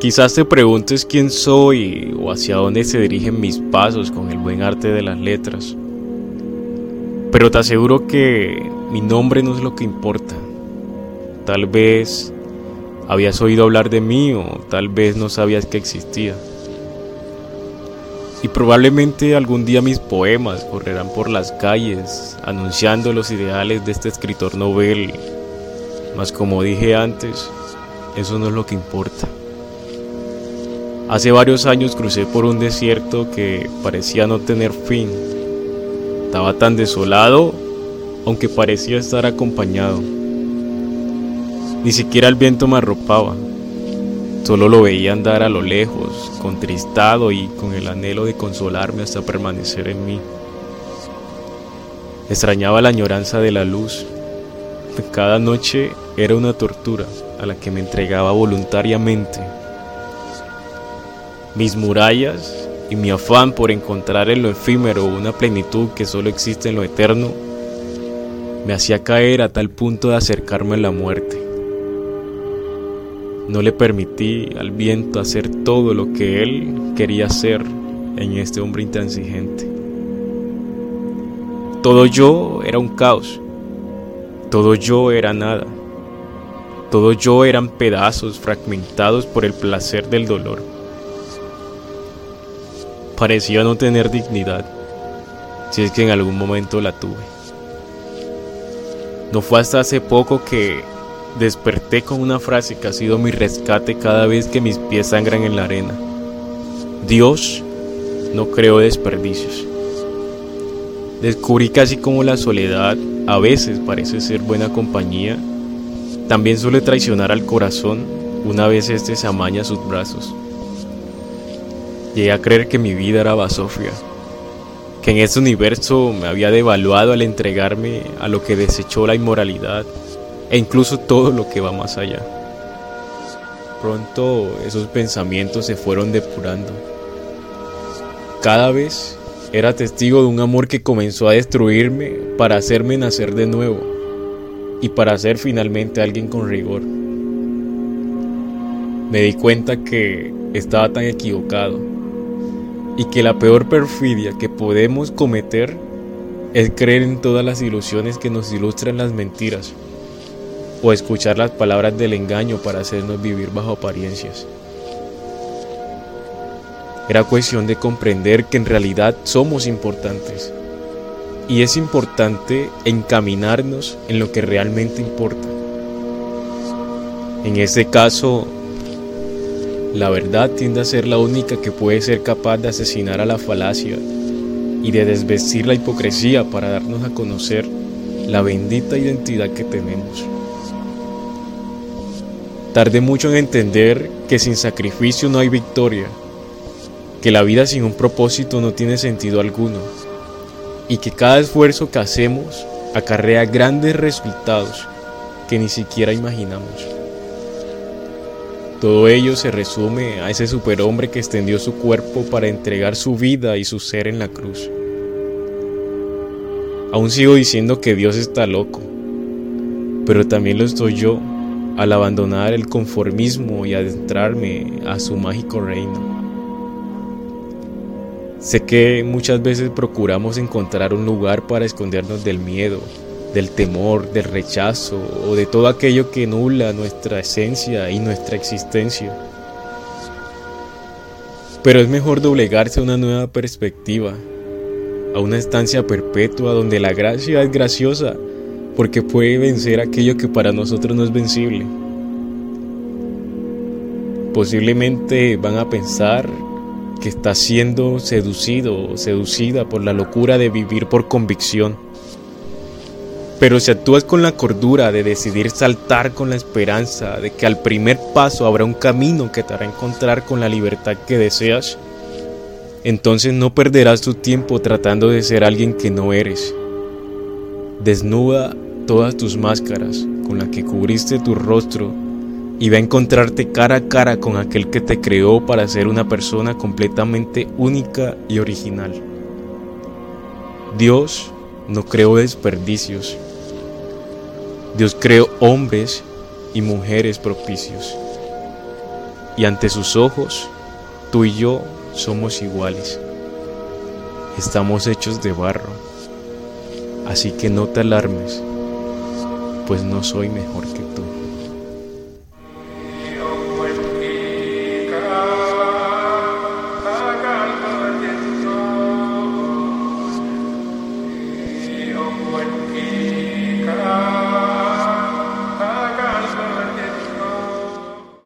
Quizás te preguntes quién soy o hacia dónde se dirigen mis pasos con el buen arte de las letras. Pero te aseguro que mi nombre no es lo que importa. Tal vez habías oído hablar de mí o tal vez no sabías que existía. Y probablemente algún día mis poemas correrán por las calles anunciando los ideales de este escritor novel. Mas como dije antes, eso no es lo que importa. Hace varios años crucé por un desierto que parecía no tener fin. Estaba tan desolado, aunque parecía estar acompañado. Ni siquiera el viento me arropaba. Solo lo veía andar a lo lejos, contristado y con el anhelo de consolarme hasta permanecer en mí. Extrañaba la añoranza de la luz. Cada noche era una tortura a la que me entregaba voluntariamente mis murallas y mi afán por encontrar en lo efímero una plenitud que solo existe en lo eterno, me hacía caer a tal punto de acercarme a la muerte. No le permití al viento hacer todo lo que él quería hacer en este hombre intransigente. Todo yo era un caos, todo yo era nada, todo yo eran pedazos fragmentados por el placer del dolor. Parecía no tener dignidad, si es que en algún momento la tuve. No fue hasta hace poco que desperté con una frase que ha sido mi rescate cada vez que mis pies sangran en la arena. Dios no creó desperdicios. Descubrí casi como la soledad a veces parece ser buena compañía, también suele traicionar al corazón una vez éste se amaña sus brazos. Llegué a creer que mi vida era basofia, que en ese universo me había devaluado al entregarme a lo que desechó la inmoralidad e incluso todo lo que va más allá. Pronto esos pensamientos se fueron depurando. Cada vez era testigo de un amor que comenzó a destruirme para hacerme nacer de nuevo y para ser finalmente alguien con rigor. Me di cuenta que estaba tan equivocado y que la peor perfidia que podemos cometer es creer en todas las ilusiones que nos ilustran las mentiras o escuchar las palabras del engaño para hacernos vivir bajo apariencias. Era cuestión de comprender que en realidad somos importantes y es importante encaminarnos en lo que realmente importa. En este caso, la verdad tiende a ser la única que puede ser capaz de asesinar a la falacia y de desvestir la hipocresía para darnos a conocer la bendita identidad que tenemos. Tardé mucho en entender que sin sacrificio no hay victoria, que la vida sin un propósito no tiene sentido alguno y que cada esfuerzo que hacemos acarrea grandes resultados que ni siquiera imaginamos. Todo ello se resume a ese superhombre que extendió su cuerpo para entregar su vida y su ser en la cruz. Aún sigo diciendo que Dios está loco, pero también lo estoy yo al abandonar el conformismo y adentrarme a su mágico reino. Sé que muchas veces procuramos encontrar un lugar para escondernos del miedo, del temor, del rechazo o de todo aquello que nula nuestra esencia y nuestra existencia. Pero es mejor doblegarse a una nueva perspectiva, a una estancia perpetua donde la gracia es graciosa porque puede vencer aquello que para nosotros no es vencible. Posiblemente van a pensar que está siendo seducido o seducida por la locura de vivir por convicción pero si actúas con la cordura de decidir saltar con la esperanza de que al primer paso habrá un camino que te hará encontrar con la libertad que deseas, entonces no perderás tu tiempo tratando de ser alguien que no eres. Desnuda todas tus máscaras con las que cubriste tu rostro y va a encontrarte cara a cara con aquel que te creó para ser una persona completamente única y original. Dios no creó desperdicios, Dios creó hombres y mujeres propicios. y ante sus ojos, tú y yo somos iguales. Estamos hechos de barro, así que no te alarmes, pues no soy mejor que tú.